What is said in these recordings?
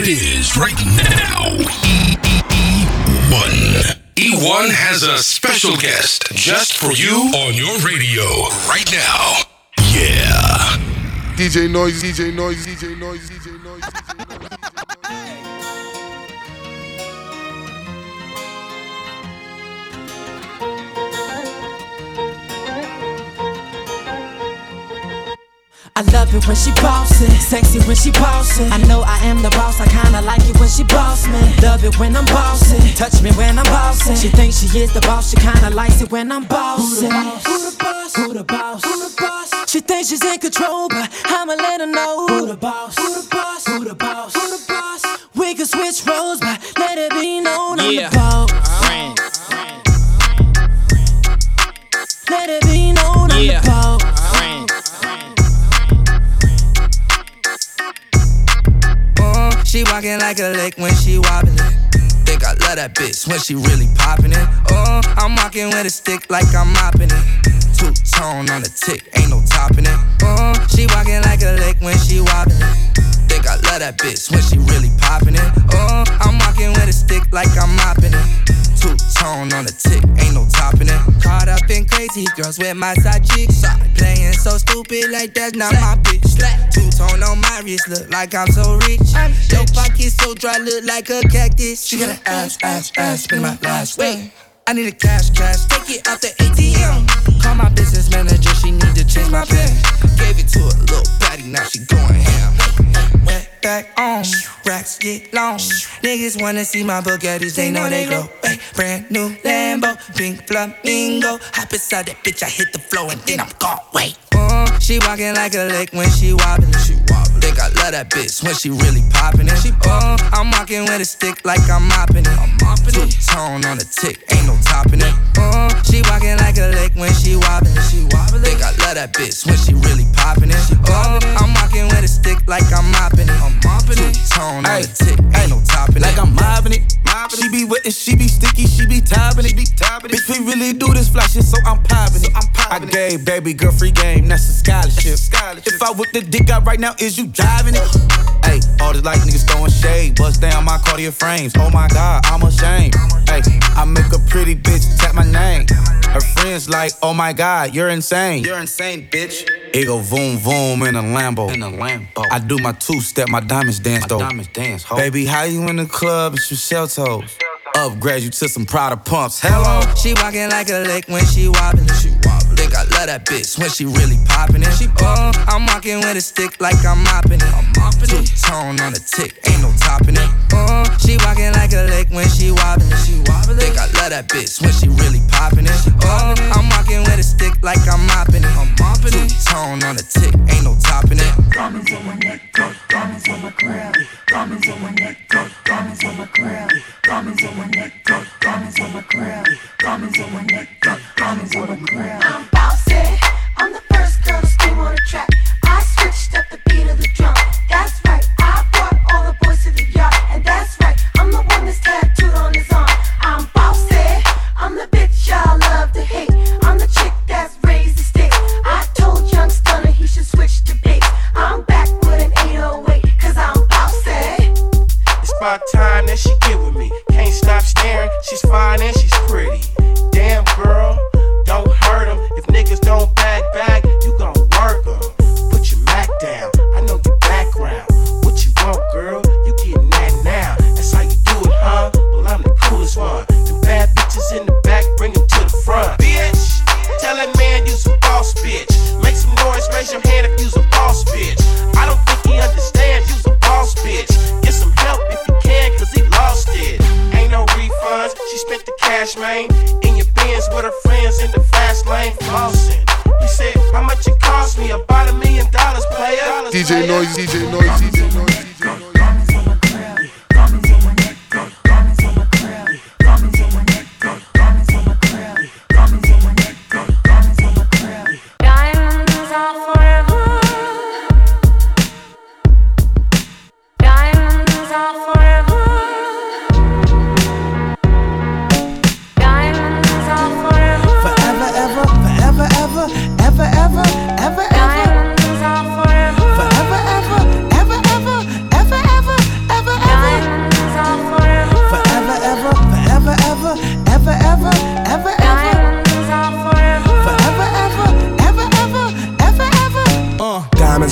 it is right now. E1. E1 has a special guest just for you on your radio right now. Yeah. DJ Noise, DJ Noise, DJ Noise, DJ Noise. DJ I love it when she bossy, sexy when she bossy. I know I am the boss, I kinda like it when she boss me. Love it when I'm bossy, touch me when I'm bossy. She thinks she is the boss, she kinda likes it when I'm bossy. Who the boss? Who the boss? Who the boss? She thinks she's in control, but I'ma let her know. Who the boss? Who the boss? Who the boss? Who the boss? We can switch roles, but let it be known I'm Yeah. the boss. Let She walking like a lake when she wobbling. Think I love that bitch when she really popping it. Uh, I'm walking with a stick like I'm mopping it. Two tone on the tick, ain't no topping it. Uh, she walking like a lake when she wobbling. I love that bitch when she really popping it. Uh, I'm walking with a stick like I'm mopping it. Two tone on the tick, ain't no topping it. Caught up in crazy girls with my side chicks. Playing so stupid like that's not my bitch. Two tone on my wrist, look like I'm so rich. Your pocket so dry, look like a cactus. She got an ass, ass, ass, spend my last wait. I need a cash, cash, take it out the ATM. Call my business manager, she need to change my pen. Gave it to a little racks get long. Niggas wanna see my Bugattis, they know they glow. Ay, brand new Lambo, pink flamingo. Hop inside that bitch, I hit the floor and then I'm gone. Wait. Uh, she walking like a lake when she wobbling. She wobbling. Think I love that bitch when she really popping it. She uh, I'm walking with a stick like I'm mopping it. I'm mopping it. Tone on the tick, ain't no topping it. Uh, she walking like a lake when she wobbling. She wobbling. Think I love that bitch when she really popping it. Uh, I'm walking with a stick like I'm mopping it. I'm mopping it. Tone on the tick, ain't no topping Like it. I'm mobbing it. She be wet and she be sticky, she be topping it. Bitch, we really do this fly shit, so I'm popping it. I gave baby girl free game, that's a scholarship. If I whip the dick out right now, is you driving it? Hey, all these like niggas throwing shade, bust down my Cartier frames. Oh my god, I'm ashamed. Hey, I make a pretty bitch tap my name. Her friends like, oh my god, you're insane. You're insane, bitch. It go voom voom in a Lambo. In a Lambo. I do my two step, my diamonds dance though. Diamonds dance, Baby, how you in the club? It's your shell toes. Upgrade you to some Prada pumps. Hello. She walking like a lake when she wobbling. She wobbling. I love that bitch when she really popping it. She uh, I'm walking with a stick like I'm mopping it. I'm mopping it. Tone on a tick, ain't no topping it. Uh, she walking like a lake when she wobbling. She wobbling. Think I love that bitch when she really popping it. Uh, I'm walking with a stick like I'm mopping it. I'm mopping it. Tone on the tick, ain't no topping it. Diamonds on my neck, diamonds on my crown. Diamonds on my neck, diamonds on my crown. Diamonds on my neck, diamonds on my crown. Diamonds on my neck, diamonds on my crown. I'm bossy. I'm the first cash, man. In your bins with her friends in the fast lane, flossing. He said, How much it cost me? About a million dollars, player. DJ Noise, DJ Noise, DJ Noise.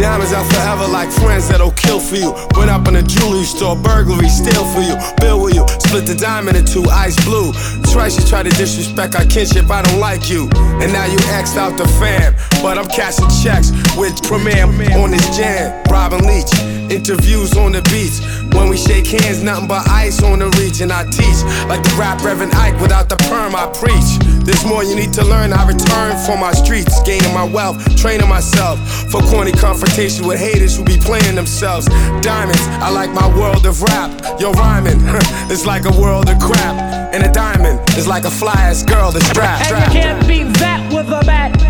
Diamonds out forever like friends that'll kill for you. Went up in a jewelry store, burglary, steal for you, bill with you, split the diamond in two, ice blue. Twice you try to disrespect our kinship, I don't like you. And now you axed out the fam, but I'm cashing checks with Premier on this jam. Robin Leach, interviews on the beats. When we shake hands, nothing but ice on the and I teach like the rap Reverend Ike without the perm. I preach. There's more you need to learn. I return for my streets, gaining my wealth, training myself for corny confrontation with haters who be playing themselves. Diamonds, I like my world of rap. Yo, rhyming, it's like a world of crap. And a diamond is like a fly ass girl that's strapped. And you can't beat that with a bat.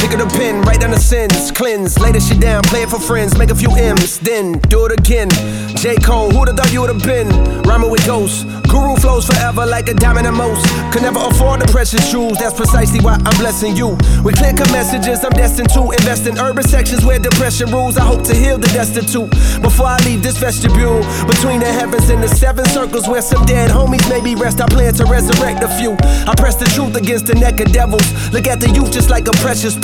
Pick up the pen, write down the sins, cleanse, lay this shit down, play it for friends, make a few M's, then do it again. J. Cole, who'da thought you would've been? Rhyming with ghosts, guru flows forever like a diamond and most. Could never afford the precious jewels, that's precisely why I'm blessing you. With clear cut messages, I'm destined to invest in urban sections where depression rules. I hope to heal the destitute before I leave this vestibule. Between the heavens and the seven circles where some dead homies maybe rest, I plan to resurrect a few. I press the truth against the neck of devils. Look at the youth just like a precious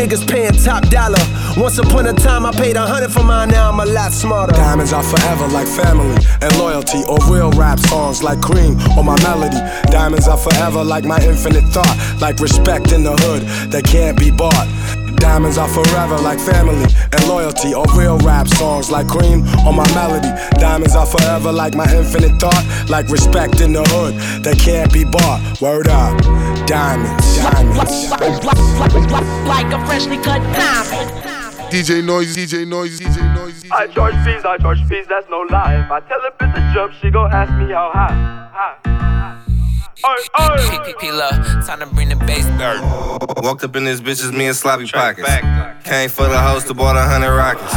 Niggas paying top dollar. Once upon a time, I paid a hundred for mine, now I'm a lot smarter. Diamonds are forever like family and loyalty, or real rap songs like cream or my melody. Diamonds are forever like my infinite thought, like respect in the hood that can't be bought. Diamonds are forever like family and loyalty, or real rap songs like cream or my melody. Diamonds are forever like my infinite thought, like respect in the hood that can't be bought. Word up, diamonds, diamonds. Like a freshly cut diamond. DJ Noise, DJ Noise, DJ Noise. I charge fees, I charge fees, that's no lie. If I tell a bitch to jump, she gon' ask me how high. high. Time to bring the bass back. Walked up in this bitch, it's me and sloppy pockets. Came for the host to bought a hundred rockets.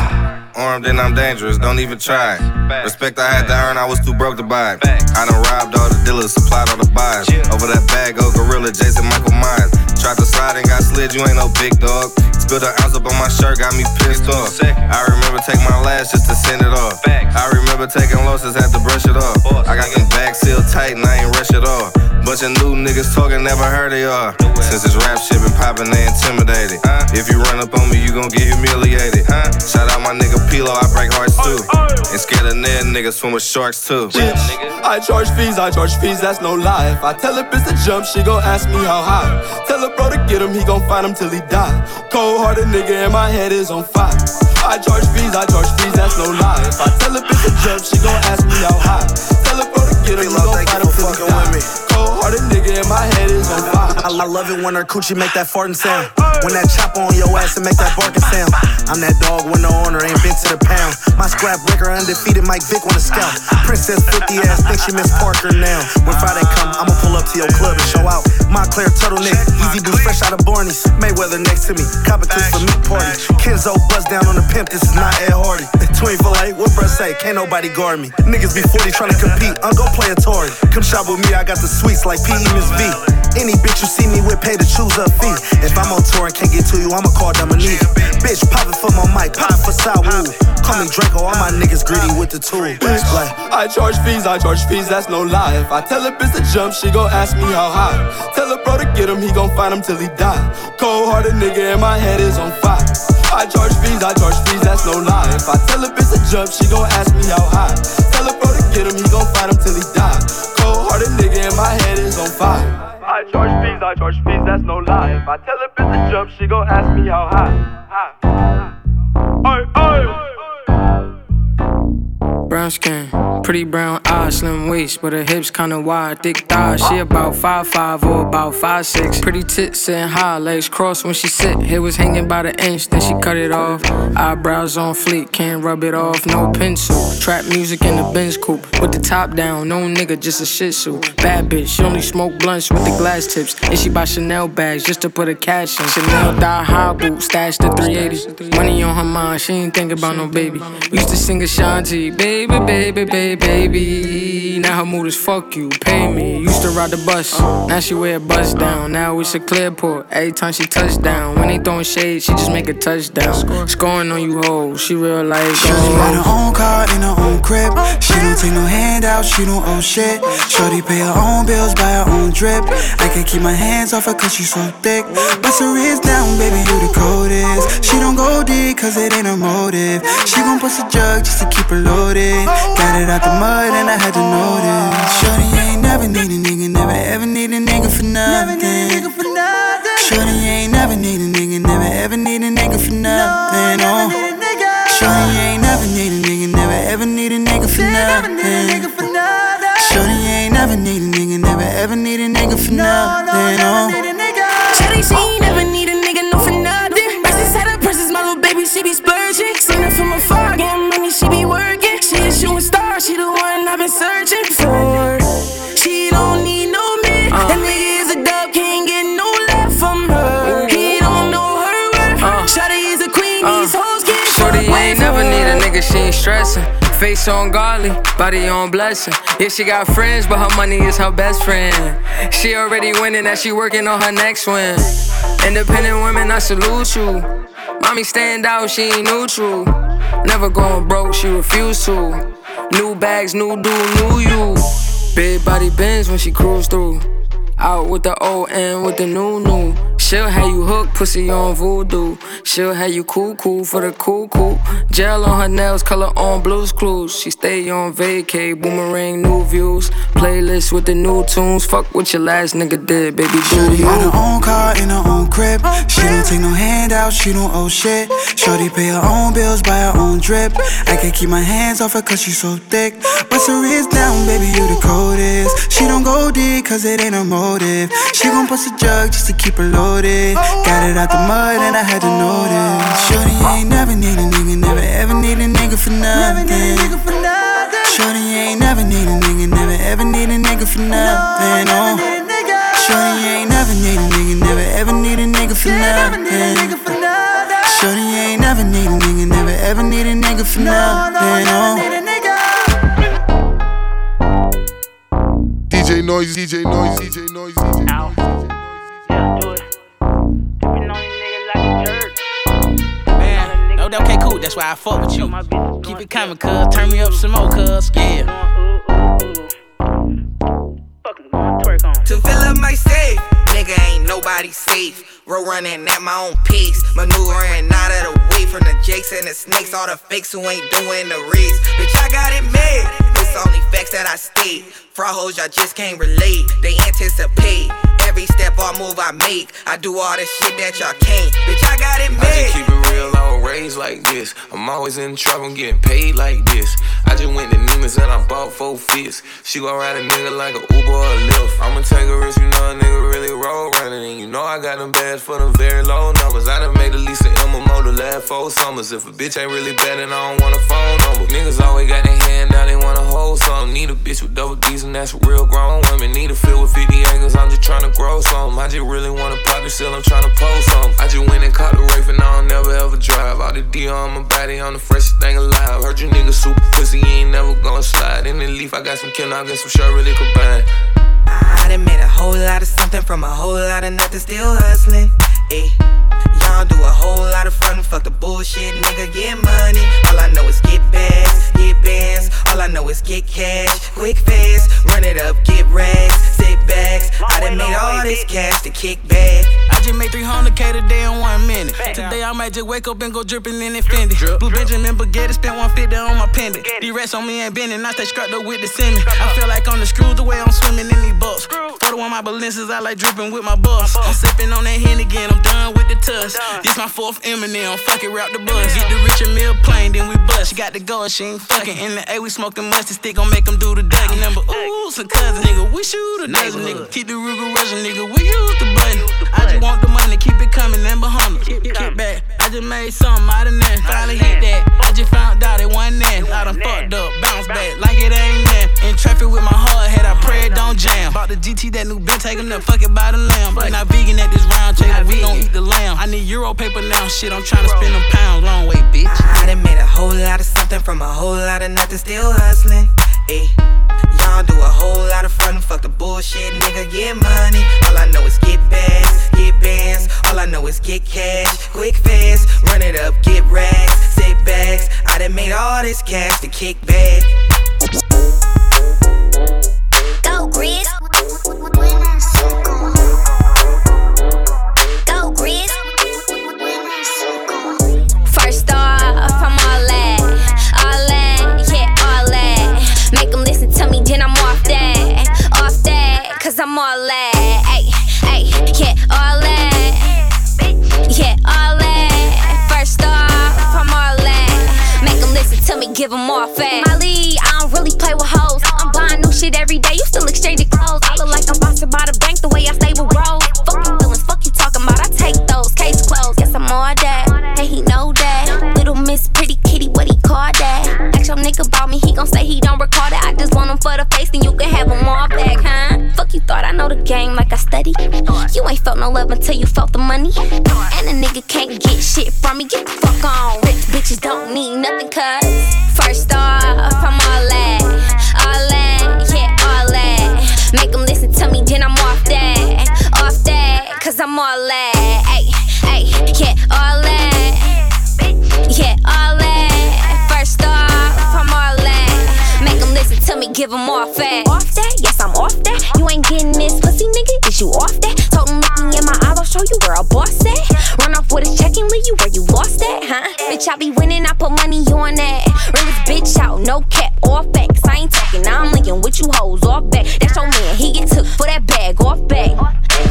Armed and I'm dangerous, don't even try. Respect I had to earn, I was too broke to buy it. I done robbed all the dealers, supplied all the buyers. Over that bag, go gorilla, Jason Michael Myers. Tried to slide and got slid, you ain't no big dog. Spilled an ounce up on my shirt, got me pissed off. I remember taking my last just to send it off. I remember taking losses, had to brush it off. I got them bags sealed tight and I ain't rush at all. Bunch of new niggas talking, never heard of y'all. Since this rap shit been poppin', they intimidated. Uh. If you run up on me, you gon' get humiliated. Uh. Shout out my nigga Pilo, I break hearts too. Oh, oh. And scared of dead niggas swim with sharks too. Bitch, I charge fees, I charge fees, that's no lie. If I tell a bitch to jump, she gon' ask me how high. Tell a bro to get him, he gon' find him till he die. Cold hearted nigga and my head is on fire. I charge fees, I charge fees, that's no lie. If I tell a bitch to jump, she gon' ask me how high. Tell a bro to get him, he gon' find him till he die. I, love it when her coochie make that farting sound. When that chopper on your ass and make that barking sound. I'm that dog with no owner, ain't been to the pound. My scrap breaker undefeated, Mike Vick on the scout. Princess 50 ass, think she Miss Parker now. When Friday come, I'ma pull up to your club and show out. My clear turtleneck, Yeezy Boost fresh out of Barneys. Mayweather next to me, copper tooth for meat party. Kenzo buzz down on the pimp, this is not Ed Hardy. 24 8, what bruh say? Can't nobody guard me. Niggas be 40 trying to compete, I'm go play a Tory. Come shop with me, I got the sweets like PE Miss V. Any bitch you see me with, pay the choose up fee. If I'm on tour and can't get to you, I'ma call Dominique. Bitch, pop it for my mic, pop it for Sawu. Call me Draco, all my niggas greedy with the tool. Like, I charge fees, I charge fees, that's no lie. If I tell a bitch to jump, she gon' ask me how high. Tell a bro to get him, he gon' find him till he die. Cold hearted nigga and my head is on fire. I charge fees, I charge fees, that's no lie. If I tell a bitch to jump, she gon' ask me how high. Tell a bro to get him, he gon' find him till he die. Cold hearted nigga and my head is on fire. I charge fees, that's no lie. If I tell a bitch to jump, she gon' ask me how high. Oi. Brown skin, pretty brown eyes, slim waist, but her hips kinda wide, thick thighs. She about 5'5 or about 5'6. Pretty tits sitting high, legs crossed when she sit. Hair was hanging by the inch, then she cut it off. Eyebrows on fleek, can't rub it off, no pencil. Trap music in the Benz coupe, with the top down, no nigga, just a shih tzu. Bad bitch, she only smoke blunts with the glass tips, and she buy Chanel bags just to put a cash in. Chanel die high boot, stash the 380. Money on her mind, she ain't think about no baby. Used to sing Ashanti, baby, baby, baby, baby. Now her mood is fuck you, pay me. Used to ride the bus, now she wear a bust down. Now it's a clear port. Every time she touch down, when they throwing shade, she just make a touchdown. Scoring on you hoes, she real life. Shorty got her own car in her own crib. She don't take no handouts, she don't owe shit. Shorty pay her own bills, buy her own drip. I can't keep my hands off her cause she so thick. Bust her wrist down, baby, you the coldest. She don't go deep cause it ain't her motive. She gon' bust a jug just to keep her loaded. Got it out the mud and I had to notice. Shorty ain't never need ain't stressing. Face on godly, body on blessing. Yeah, she got friends, but her money is her best friend. She already winning, that she working on her next win. Independent women, I salute you. Mommy stand out, she ain't neutral. Never going broke, she refuse to. New bags, new do, new you. Big body bends when she cruise through. Out with the old and with the new new. She'll have you hooked, pussy on voodoo. She'll have you cool, cool for the cool, cool. Gel on her nails, color on blues clues. She stay on vacay, boomerang, new views. Playlist with the new tunes. Fuck what your last nigga did, baby. Do Shorty you? got her own car in her own crib. She don't take no handouts, she don't owe shit. Shorty pay her own bills, buy her own drip. I can't keep my hands off her cause she so thick. Bust her wrist down, baby, you the coldest. She don't go deep cause it ain't a motive. She gon' bust a jug just to keep her loaded. Got it out the mud and I had to notice. Shorty ain't never need a nigga, never ever need a nigga for nothing. Shorty ain't never need a nigga, never ever need a nigga for nothing. Oh. Shorty ain't never need a nigga, never ever need a nigga for nothing. Shorty ain't never need a nigga, never ever need a nigga for nothing. Oh. DJ Noise, DJ Noise, DJ Noise, DJ Noise. Why I fuck with you. Keep it coming, cuz. Turn me up some more, cuz. Yeah. To fill up my safe, nigga ain't nobody safe. Road running at my own pace, maneuvering out of the way from the jakes and the snakes. All the fakes who ain't doing the race. Bitch, I got it made. It's only facts that I state. Fraud hoes, y'all just can't relate. They anticipate every step or move I make. I do all the shit that y'all can't. Bitch, I got it made. I just keep it real, I like this. I'm always in trouble, getting paid like this. I just went to Neiman's and I bought four fits. She gon' ride a nigga like a Uber or a Lyft. I'ma take a risk, you know a nigga really roll running. And you know I got them bags for them very low numbers. I done made at least an MMO the last four summers. If a bitch ain't really bad, then I don't want a phone number. Niggas always got their hand out, they wanna hold something. Need a bitch with double D's and that's real grown women. Need a field with 50 acres, I'm just tryna grow some. I just really wanna pop still, I'm tryna post something. I just went and caught the Wraith and I don't never ever drive. All the D on my body, I'm the freshest thing alive. Heard you niggas super pussy, you ain't never gonna slide. In the leaf, I got some kill, I got some shirt really combined. I done made a whole lot of something from a whole lot of nothing, still hustling. Ayy. Y'all do a whole lot of fun, fuck the bullshit, nigga, get money. All I know is get bags, get bands. All I know is get cash, quick fast, run it up, get rags, sit backs. I done made all this cash to kick back. Just made 300k today in one minute. Today I might just wake up and go dripping in Fendi. Blue Benjamin Baguette spent 150 on my pendant. These rats on me ain't bending, I stay scrapped up with the semen. I feel like on the screws the way I'm swimming in these. Photo on my balances, I like dripping with my boss. I'm sipping on that hen again, I'm done with the tuss. This my fourth Eminem, fuck it, rap the buzz. Get the Richard Mille plane, then we bust. She got the gold, she ain't fucking. In the A, we smoking mustard stick, gon' make them do the duck. Number ooh, some cousin, nigga, we shoot a dozen, nigga. Keep the Ruger Russian, nigga, we use the button. I just want the money, keep it coming, and behind Kick, kick back, I just made something out of that. Finally hit that, I just found out it wasn't that. I done fucked up, bounce back like it ain't that. In traffic with my hard head, I pray it don't jam. Bought the GT, that new Ben taking up, fuck it by the lamb. But not vegan at this round table, we gon' eat the lamb. I need Euro paper now, shit, I'm tryna spend them pounds, long way, bitch. I done made a whole lot of something from a whole lot of nothing, still hustling. Ayy. Y'all do a whole lot of fun, fuck the bullshit, nigga, get money. All I know is get bags, get bands. All I know is get cash, quick fast, run it up, get rags, sit backs. I done made all this cash to kick back. Have all back, huh? Fuck you thought I know the game like I study. You ain't felt no love until you felt the money. And a nigga can't get shit from me. Get the fuck on. Rich bitches don't need nothing, cuz. First off, I'm all that. All that, yeah, all that. Make them listen to me, then I'm off that. Off that, cause I'm all that. Ay, ay, yeah, all that. Yeah, all that. First off, I'm all that. Make them listen to me, give them off that. You off that? Told him looking in my eyes, I'll show you where a boss at. Run off with a check and leave you where you lost at, huh? Bitch, I be winning, I put money on that. Realest bitch out, no cap, all facts. I ain't talking, I'm linking with you hoes off back. That's your man, he get took for that bag, off back.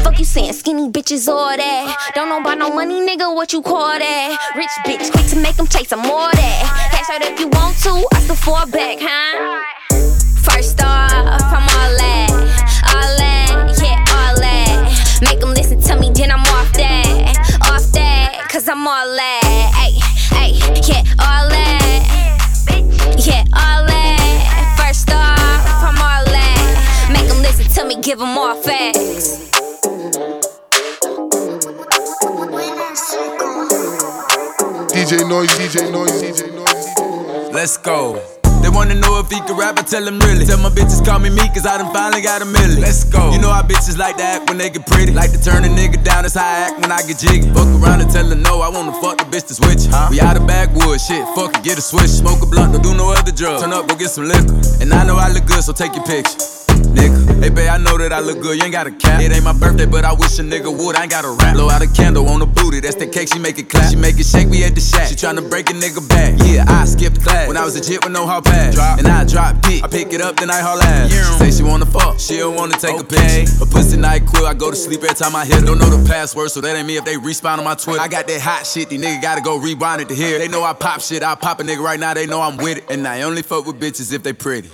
Fuck you saying, skinny bitches, all that. Don't know about no money, nigga, what you call that? Rich bitch, quick to make them chase, I'm more that. Cash out if you want to, I still fall back, huh? First off, I'm Make them listen to me, then I'm off that, off that, cause I'm all that, ay, ay, yeah, all that, yeah, all that. First off, I'm all that. Make them listen to me, give them all facts. DJ Noise, DJ Noise, DJ Noise. Let's go. Wanna know if he can rap, I tell them really. Tell my bitches call me me, cause I done finally got a million. Let's go. You know how bitches like to act when they get pretty. Like to turn a nigga down, that's how I act when I get jiggy. Fuck around and tell her no, I wanna fuck the bitch to switch. Huh? We out of backwoods, shit, fuck it, get a switch. Smoke a blunt, don't do no other drugs. Turn up, go get some liquor. And I know I look good, so take your picture. Nigga, hey babe, I know that I look good, you ain't got a cap. It ain't my birthday, but I wish a nigga would. I ain't got a rap. Blow out a candle on the booty, that's the cake, she make it clap. She make it shake, we at the shack. She tryna break a nigga back. Yeah, I skipped class when I was a jit with no hard pass. Drop. And I drop dick, I pick it up, then I haul ass. She say she wanna fuck, she don't wanna take a picture. A pussy night quill, I go to sleep every time I hit her. Don't know the password, so that ain't me if they respawn on my Twitter. I got that hot shit, these niggas gotta go rewind it to hear. They know I pop shit, I pop a nigga right now, they know I'm with it. And I only fuck with bitches if they pretty.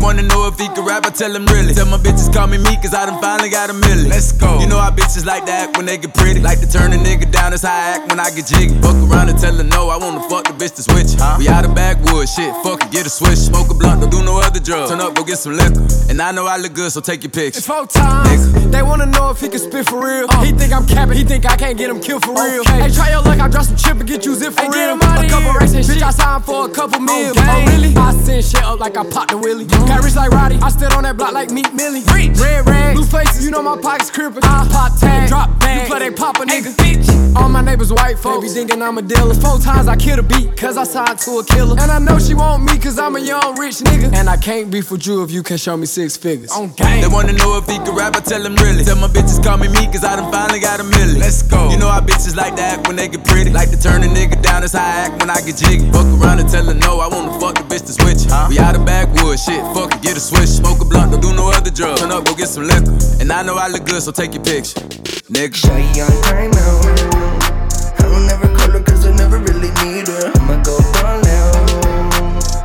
Wanna know if he can rap, I tell him really. Tell my bitches call me me, cause I done finally got a million. Let's go. You know how bitches like to act when they get pretty. Like to turn a nigga down, that's how I act when I get jiggy. Fuck around and tell her no, I wanna fuck the bitch to switch. Huh? We out of backwoods, shit, fuck it, get a switch. Smoke a blunt, don't do no other drugs. Turn up, go get some liquor. And I know I look good, so take your picture. It's four times. They wanna know if he can spit for real. Uh, he think I'm capping, he think I can't get him killed for real. Okay. Hey, try your luck, I drop some chip and get you zip for hey, real. a couple racks and shit, I signed for a couple mil. Okay. Oh, really? I send shit up like I popped the willy. Got rich like Roddy, I stood on that block like Meek Millie. Reach. Red rag, blue faces, you know my pockets crippin'. I pop tag, drop bag, you play they pop a nigga. Hey, bitch. All my neighbors white folks, they be thinking I'm a dealer. Four times I killed a beat, cause I signed to a killer. And I know she want me, cause I'm a young rich nigga. And I can't beef with you if you can show me six figures. On game. They wanna know if he can rap, I tell him really. Tell my bitches call me me, cause I done finally got a million. Let's go. You know how bitches like to act when they get pretty. Like to turn a nigga down, that's how I act when I get jiggy. Fuck around and tell her no, I wanna fuck the bitch to switch. Huh? We out of backwoods, shit, fuck it, get a switch. Smoke a blunt, don't do no other drugs. Turn up, go get some liquor. And I know I look good, so take your picture. Nigga. Time out. I don't never call her cause I never really need her. I'ma go ball now.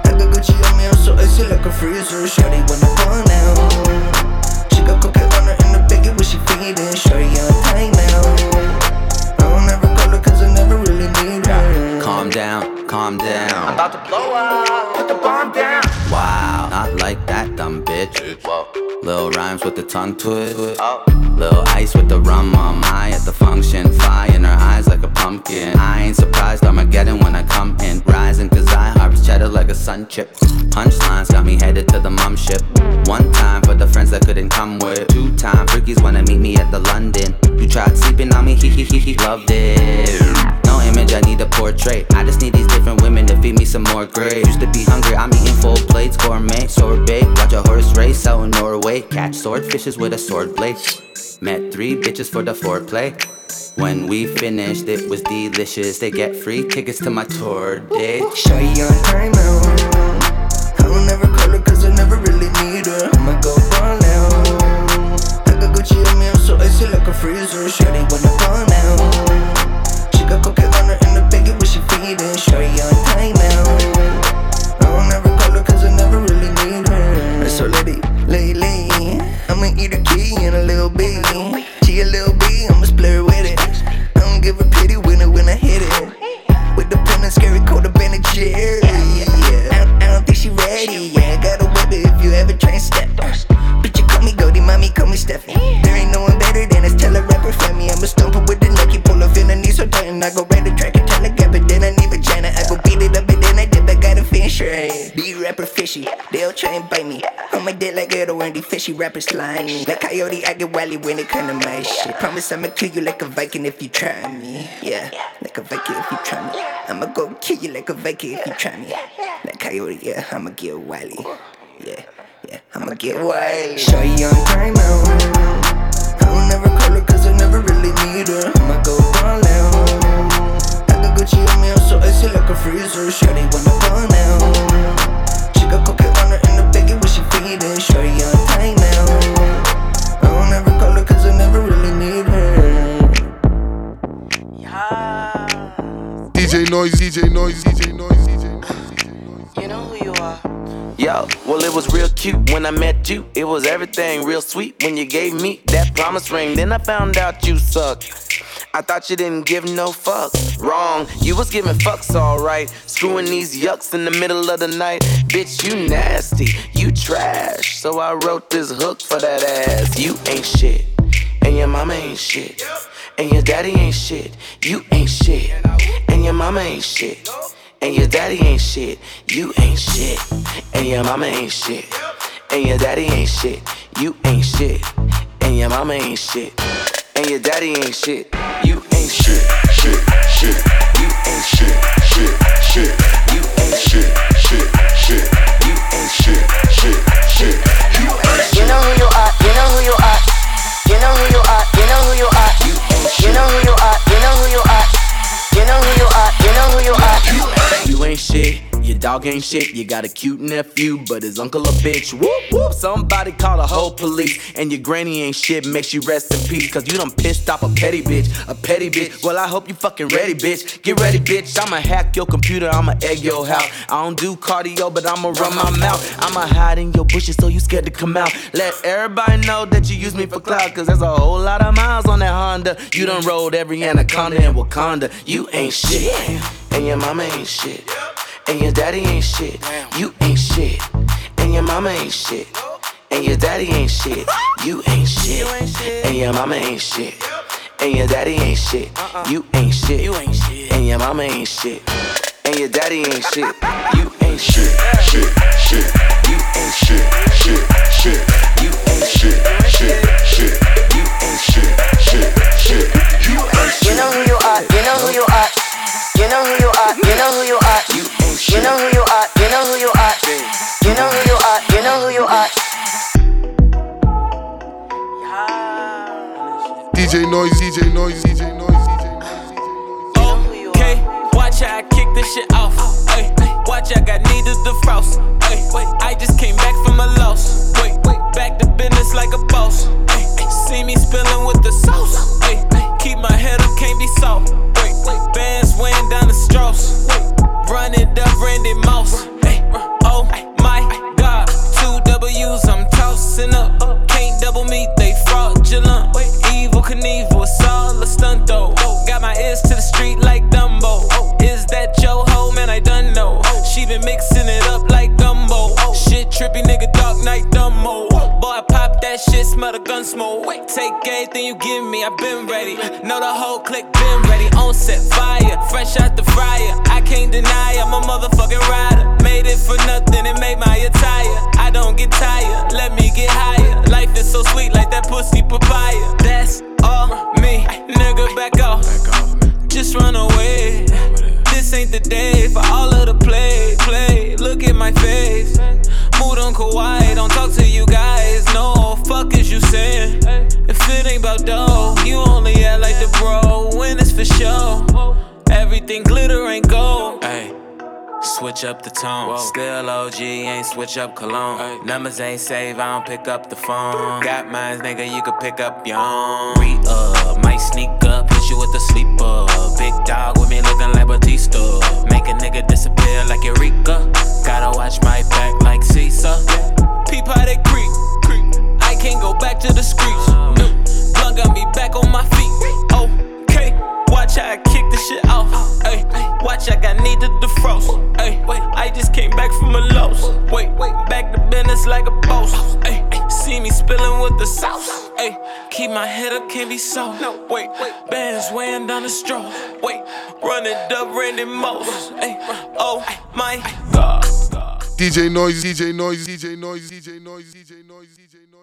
I got Gucci on me, I'm so icy like a freezer. Shawty wanna Lil rhymes with the tongue twist. Little ice with the rum on my at the function. Fire in her eyes like a pumpkin. I ain't surprised I'm a Armageddon when I come in. Rising cause I harvest cheddar like a sun chip. Punchlines got me headed to the mum ship. One time for the friends that couldn't come with. Two time freakies wanna meet me at the London. You tried sleeping on me, he he he he. Loved it. Image, I need a portrait. I just need these different women to feed me some more grapes. Used to be hungry, I'm eating full plates, gourmet, sorbet. Watch a horse race out in Norway. Catch swordfishes with a sword blade. Met three bitches for the foreplay. When we finished, it was delicious. They get free tickets to my tour date. Shawty on time. I don't ever call her cause I never really need her. I'ma go ball now. I got Gucci I'm so icy like a freezer. Shawty wanna ball now. Got cocaine on her in the biggie when she feeding. Shawty on time out. I don't ever call her cause I never really need her. So lady, lately, I'ma eat a key and a little bit. She a little bit, I'ma split with it. I don't give a pity when it when I hit it. With the pen and scary coat of Ben and Jerry. I, I don't think she ready. Yeah, I got a whip if you ever try and step. Bitch, you call me Goldie, mommy, call me Steffi. I go right the track and try to gap it. Then I need vagina. I go beat it up and then I dip. I got a fish right. Be rapper fishy. They'll try and bite me. On my dick like Edo and these fishy rappers slimy. Like Coyote, I get wily when it come to my shit. Promise I'ma kill you like a Viking if you try me. Yeah, like a Viking if you try me. I'ma go kill you like a Viking if you try me. Like Coyote, yeah, I'ma get wily. Yeah, yeah, I'ma get wily. Shawty on time out. I don't ever call her cause I never really need her. I'ma go ball now. I got Gucci I'm so icy like a freezer. Shawty wanna ball now. She got cocaine on her in the biggie when she feeding. Shawty on time now. I don't ever call her cause I never really need her. DJ Noise, DJ Noise, DJ Noise, DJ Noise. You know who you are. Yo, well, it was real cute when I met you. It was everything real sweet when you gave me that promise ring. Then I found out you suck. I thought you didn't give no fucks. Wrong, you was giving fucks alright. Screwing these yucks in the middle of the night. Bitch, you nasty, you trash. So I wrote this hook for that ass. You ain't shit, and your mama ain't shit. And your daddy ain't shit, you ain't shit. And your mama ain't shit. And your daddy ain't shit, you ain't shit. And your mama ain't shit. And your daddy ain't shit, you ain't shit. And your mama ain't shit. And your daddy ain't shit, you ain't shit. Shit, shit, you ain't shit. Shit, shit, you ain't shit. Shit, shit, you ain't shit. Shit, shit, you ain't shit. You know who you are, you know who you are. You know who you are, you know who you are. You know who you are, you know who you are. You know who you are, you know who you are. You ain't shit, dog ain't shit. You got a cute nephew, but his uncle a bitch. Whoop whoop. Somebody call the whole police. And your granny ain't shit. Makes you rest in peace. Cause you done pissed off a petty bitch. A petty bitch. Well, I hope you fucking ready, bitch. Get ready, bitch. I'ma hack your computer. I'ma egg your house. I don't do cardio, but I'ma run my mouth. I'ma hide in your bushes so you scared to come out. Let everybody know that you use me for clout. Cause there's a whole lot of miles on that Honda. You done rode every anaconda in Wakanda. You ain't shit. And your mama ain't shit. And your daddy ain't shit. You ain't shit. And your mama ain't shit. And your daddy ain't shit. You ain't shit. And your mama ain't shit. And your daddy ain't shit. You ain't shit. You ain't shit. And your mama ain't shit. And your daddy ain't shit. You ain't shit. Shit. Shit. You ain't shit. Shit. Shit. DJ Noise, DJ Noise, DJ Noise. Okay, watch how I kick this shit off. Ay, watch I got needed the frost. Ay, I just came back from a loss. Wait, back to business like a boss. See me spilling with the sauce. Keep my head up, can't be soft. Bands weighing down the straws. Wait, run it up, Randy Moss. Oh my God, two W's I'm tossing up. nível são. That shit, smell the gun smoke. Take anything you give me, I been ready. Know the whole clique been ready. On set fire, fresh out the fryer. I can't deny I'm a motherfucking rider. Made it for nothing, it made my attire. I don't get tired, let me get higher. Life is so sweet like that pussy papaya. That's all me, nigga, back off. Just run away. This ain't the day for all of the play, play. Look at my face. Mood on Kauai, don't talk to you guys. No, fuck is you saying? If it ain't about dough, you only act like the bro when it's for show. Everything glitter ain't gold. Ay. Switch up the tone. Still OG, ain't switch up cologne. Numbers ain't save, I don't pick up the phone. Got mines, nigga, you could pick up your own. Re up, might sneak up, hit you with a sleeper. Big dog with me looking like Batista. Make a nigga disappear like Eureka. Gotta watch my back like Caesar. Peep how they creep, creep. I can't go back to the streets. No, blunt got me back on my feet. Okay, watch how I kick the shit off. Ay, watch I got needed the frost. Ay, I just came back from a loss. Wait, wait, back to business like a boss. Ay, see me spilling with the sauce. Ay, keep my head up, can't be soft. No, wait, bands weighing down the straw. Wait, run it up, Randy Moss. Ay, oh my God. DJ Noise, DJ Noise, DJ Noise, DJ Noise, DJ Noise, DJ Noise.